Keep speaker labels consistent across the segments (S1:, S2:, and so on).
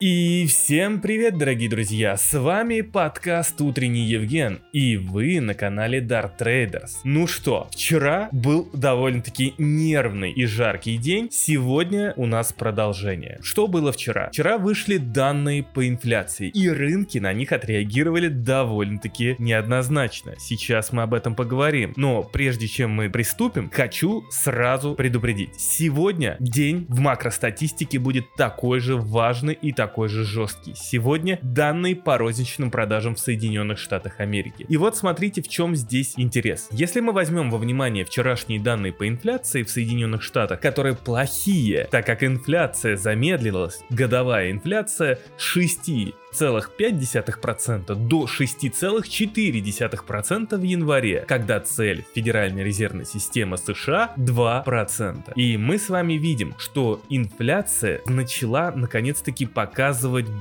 S1: И всем привет, дорогие друзья! С вами подкаст Утренний Евген, и вы на канале Dart Traders. Ну что, вчера был довольно-таки нервный и жаркий день, сегодня у нас продолжение. Что было вчера? Вчера вышли данные по инфляции, и рынки на них отреагировали довольно-таки неоднозначно. Сейчас мы об этом поговорим, но прежде чем мы приступим, хочу сразу предупредить. Сегодня день в макростатистике будет такой же важный и такой такой же жесткий. Сегодня данные по розничным продажам в Соединенных Штатах Америки. И вот смотрите, в чем здесь интерес. Если мы возьмем во внимание вчерашние данные по инфляции в Соединенных Штатах, которые плохие, так как инфляция замедлилась, годовая инфляция 6 6,5% до 6,4% в январе, когда цель Федеральной резервной системы США 2%. И мы с вами видим, что инфляция начала наконец-таки показывать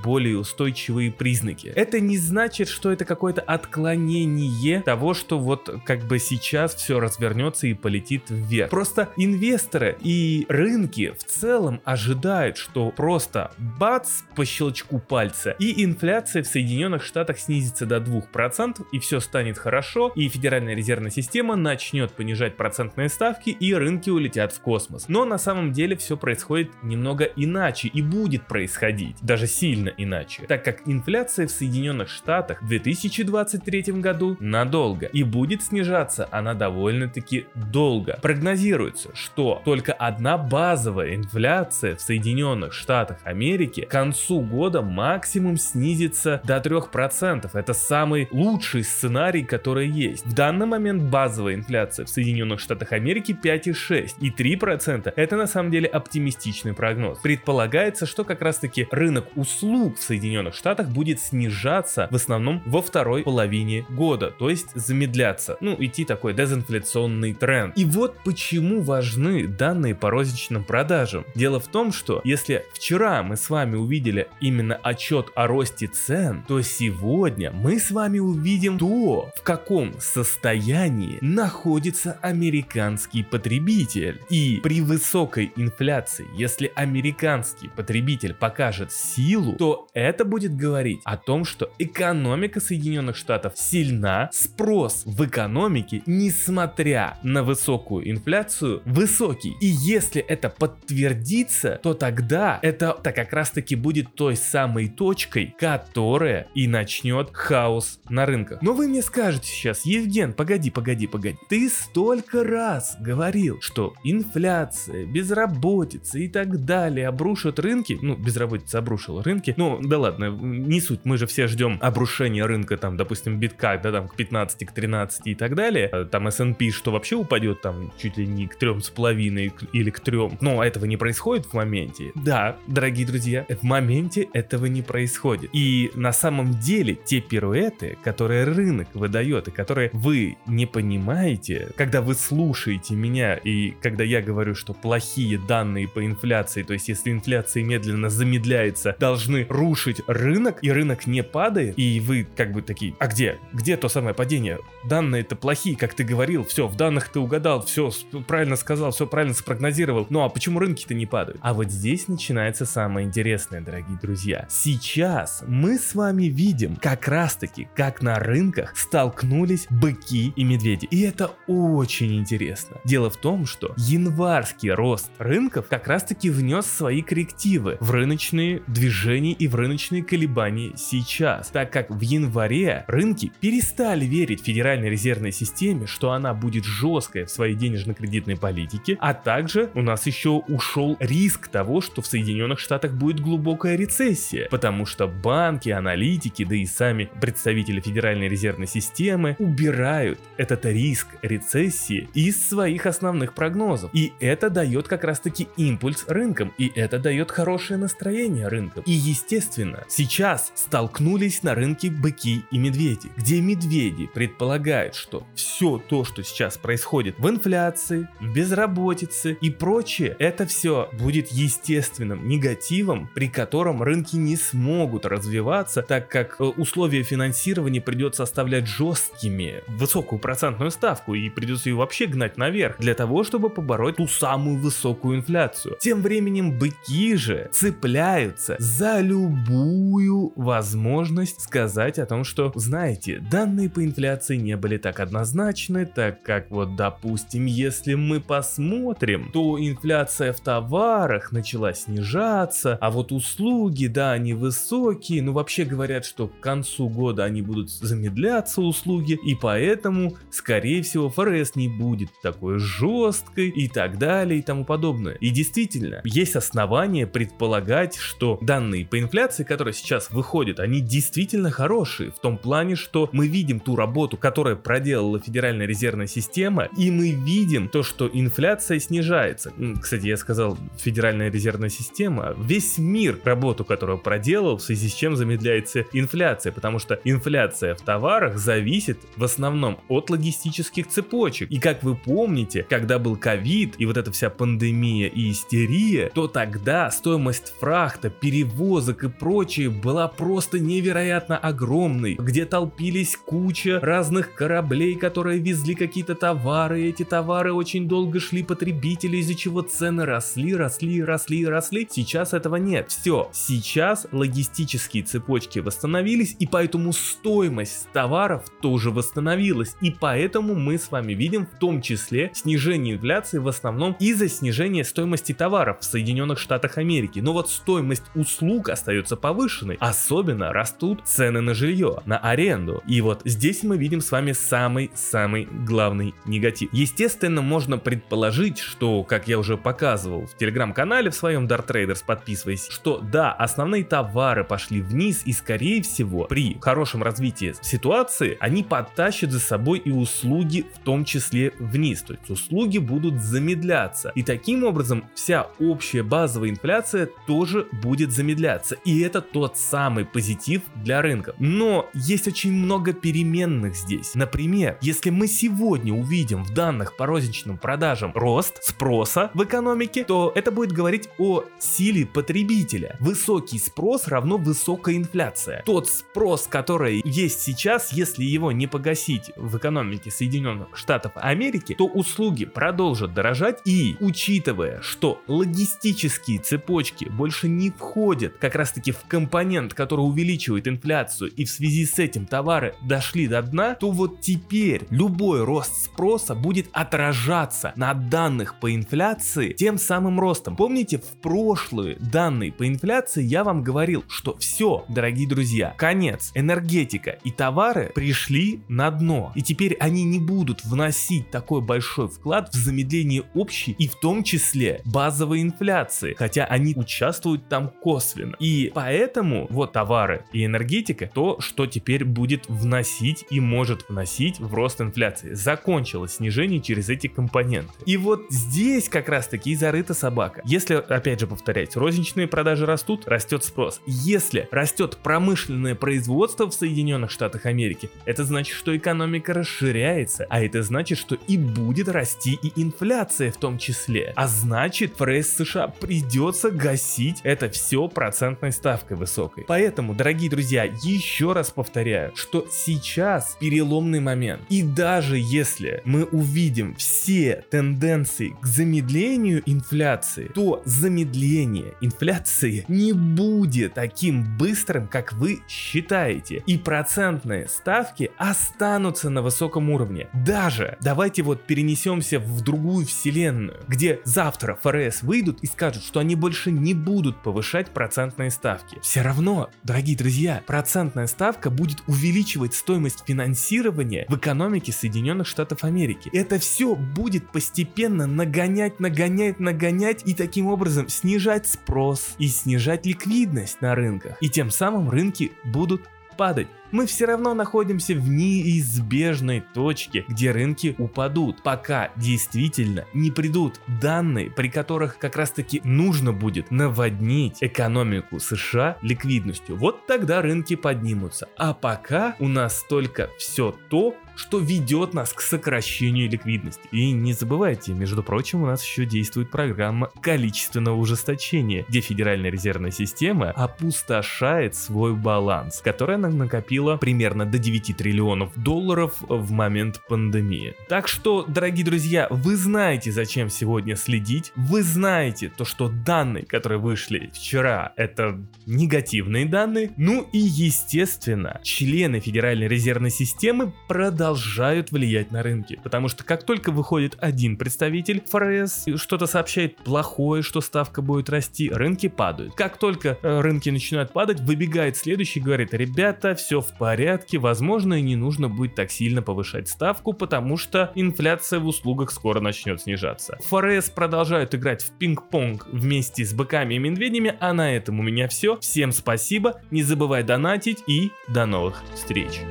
S1: более устойчивые признаки. Это не значит, что это какое-то отклонение того, что вот как бы сейчас все развернется и полетит вверх. Просто инвесторы и рынки в целом ожидают, что просто бац по щелчку пальца и инфляция в Соединенных Штатах снизится до 2%, и все станет хорошо, и Федеральная резервная система начнет понижать процентные ставки, и рынки улетят в космос. Но на самом деле все происходит немного иначе, и будет происходить, даже сильно иначе, так как инфляция в Соединенных Штатах в 2023 году надолго, и будет снижаться она довольно-таки долго. Прогнозируется, что только одна базовая инфляция в Соединенных Штатах Америки к концу года максимум снизится до 3%. Это самый лучший сценарий, который есть. В данный момент базовая инфляция в Соединенных Штатах Америки 5,6 и 3% это на самом деле оптимистичный прогноз. Предполагается, что как раз таки рынок услуг в Соединенных Штатах будет снижаться в основном во второй половине года, то есть замедляться, ну идти такой дезинфляционный тренд. И вот почему важны данные по розничным продажам. Дело в том, что если вчера мы с вами увидели именно отчет о росте цен, то сегодня мы с вами увидим то, в каком состоянии находится американский потребитель. И при высокой инфляции, если американский потребитель покажет силу, то это будет говорить о том, что экономика Соединенных Штатов сильна, спрос в экономике, несмотря на высокую инфляцию, высокий. И если это подтвердится, то тогда это как раз таки будет той самой точкой, которая и начнет хаос на рынках. Но вы мне скажете сейчас, Евген, погоди, погоди, погоди. Ты столько раз говорил, что инфляция, безработица и так далее обрушат рынки. Ну, безработица обрушила рынки. Ну, да ладно, не суть, мы же все ждем обрушения рынка, там, допустим, битка, да, там, к 15, к 13 и так далее. А там S&P, что вообще упадет, там, чуть ли не к трем с половиной или к трем. Но этого не происходит в моменте. Да, дорогие друзья, в моменте этого не происходит. И на самом деле те пируэты, которые рынок выдает и которые вы не понимаете, когда вы слушаете меня и когда я говорю, что плохие данные по инфляции, то есть если инфляция медленно замедляется, должны рушить рынок, и рынок не падает, и вы как бы такие, а где? Где то самое падение? Данные-то плохие, как ты говорил, все, в данных ты угадал, все правильно сказал, все правильно спрогнозировал. Ну а почему рынки-то не падают? А вот здесь начинается самое интересное, дорогие друзья. Сейчас мы с вами видим как раз таки, как на рынках столкнулись быки и медведи. И это очень интересно. Дело в том, что январский рост рынков как раз таки внес свои коррективы в рыночные движения и в рыночные колебания сейчас, так как в январе рынки перестали верить Федеральной резервной системе, что она будет жесткая в своей денежно-кредитной политике, а также у нас еще ушел риск того, что в Соединенных Штатах будет глубокая рецессия, потому что банки, аналитики, да и сами представители Федеральной резервной системы убирают этот риск рецессии из своих основных прогнозов. И это дает как раз таки импульс рынкам, и это дает хорошее настроение рынкам. И естественно, сейчас столкнулись на рынке быки и медведи, где медведи предполагают, что все то, что сейчас происходит в инфляции, в безработице и прочее, это все будет естественным негативом, при котором рынки не смогут развиваться, так как э, условия финансирования придется оставлять жесткими, высокую процентную ставку, и придется ее вообще гнать наверх, для того, чтобы побороть ту самую высокую инфляцию. Тем временем быки же цепляются хвататься за любую возможность сказать о том, что, знаете, данные по инфляции не были так однозначны, так как вот, допустим, если мы посмотрим, то инфляция в товарах начала снижаться, а вот услуги, да, они высокие, но вообще говорят, что к концу года они будут замедляться, услуги, и поэтому, скорее всего, ФРС не будет такой жесткой и так далее и тому подобное. И действительно, есть основания предполагать, что данные по инфляции, которые сейчас выходят, они действительно хорошие, в том плане, что мы видим ту работу, которую проделала Федеральная резервная система, и мы видим то, что инфляция снижается. Кстати, я сказал Федеральная резервная система, весь мир работу, которую проделал, в связи с чем замедляется инфляция, потому что инфляция в товарах зависит в основном от логистических цепочек. И как вы помните, когда был ковид и вот эта вся пандемия и истерия, то тогда стоимость фрахта, перевозок и прочее была просто невероятно огромной, где толпились куча разных кораблей, которые везли какие-то товары, и эти товары очень долго шли потребители, из-за чего цены росли, росли, росли, росли. Сейчас этого нет. Все, сейчас логистические цепочки восстановились, и поэтому стоимость товаров тоже восстановилась. И поэтому мы с вами видим в том числе снижение инфляции в основном из-за снижения стоимости товаров в Соединенных Штатах Америки. Но вот стоимость услуг остается повышенной. Особенно растут цены на жилье, на аренду. И вот здесь мы видим с вами самый-самый главный негатив. Естественно, можно предположить, что, как я уже показывал в телеграм-канале в своем Dart Traders, подписываясь, что да, основные товары пошли вниз и скорее всего при хорошем развитии ситуации они потащат за собой и услуги в том числе вниз. То есть услуги будут замедляться. И таким образом вся общая базовая инфляция тоже будет замедляться. И это тот самый позитив для рынка. Но есть очень много переменных здесь. Например, если мы сегодня увидим в данных по розничным продажам рост спроса в экономике, то это будет говорить о силе потребителя. Высокий спрос равно высокая инфляция. Тот спрос, который есть сейчас, если его не погасить в экономике Соединенных Штатов Америки, то услуги продолжат дорожать и, учитывая, что логистические цепочки больше не входят как раз таки в компонент, который увеличивает инфляцию и в связи с этим товары дошли до дна, то вот теперь любой рост спроса будет отражаться на данных по инфляции тем самым ростом. Помните, в прошлые данные по инфляции я вам говорил, что все, дорогие друзья, конец, энергетика и товары пришли на дно. И теперь они не будут вносить такой большой вклад в замедление общей и в том числе базовой инфляции, хотя они участвуют там косвенно. И поэтому вот товары и энергетика то, что теперь будет вносить и может вносить в рост инфляции. Закончилось снижение через эти компоненты. И вот здесь как раз таки и зарыта собака. Если, опять же повторять, розничные продажи растут, растет спрос. Если растет промышленное производство в Соединенных Штатах Америки, это значит, что экономика расширяется, а это значит, что и будет расти и инфляция в том числе. А значит, ФРС США придется гасить это все процентной ставкой высокой. Поэтому, дорогие друзья, еще раз повторяю, что сейчас переломный момент. И даже если мы увидим все тенденции к замедлению инфляции, то замедление инфляции не будет таким быстрым, как вы считаете. И процентные ставки останутся на высоком уровне. Даже давайте вот перенесемся в другую вселенную, где завтра ФРС выйдут и скажут, что они больше не будут повышать процентные ставки. Все равно, дорогие друзья, процентная ставка будет увеличивать стоимость финансирования в экономике Соединенных Штатов Америки. Это все будет постепенно нагонять, нагонять, нагонять и таким образом снижать спрос и снижать ликвидность на рынках. И тем самым рынки будут падать мы все равно находимся в неизбежной точке, где рынки упадут, пока действительно не придут данные, при которых как раз таки нужно будет наводнить экономику США ликвидностью. Вот тогда рынки поднимутся. А пока у нас только все то, что ведет нас к сокращению ликвидности. И не забывайте, между прочим, у нас еще действует программа количественного ужесточения, где Федеральная резервная система опустошает свой баланс, который она накопила доходила примерно до 9 триллионов долларов в момент пандемии. Так что, дорогие друзья, вы знаете, зачем сегодня следить, вы знаете то, что данные, которые вышли вчера, это негативные данные, ну и естественно, члены Федеральной резервной системы продолжают влиять на рынки, потому что как только выходит один представитель ФРС, что-то сообщает плохое, что ставка будет расти, рынки падают. Как только э, рынки начинают падать, выбегает следующий и говорит, ребята, все в порядке, возможно и не нужно будет так сильно повышать ставку, потому что инфляция в услугах скоро начнет снижаться. ФРС продолжают играть в пинг-понг вместе с быками и медведями, а на этом у меня все. Всем спасибо, не забывай донатить и до новых встреч.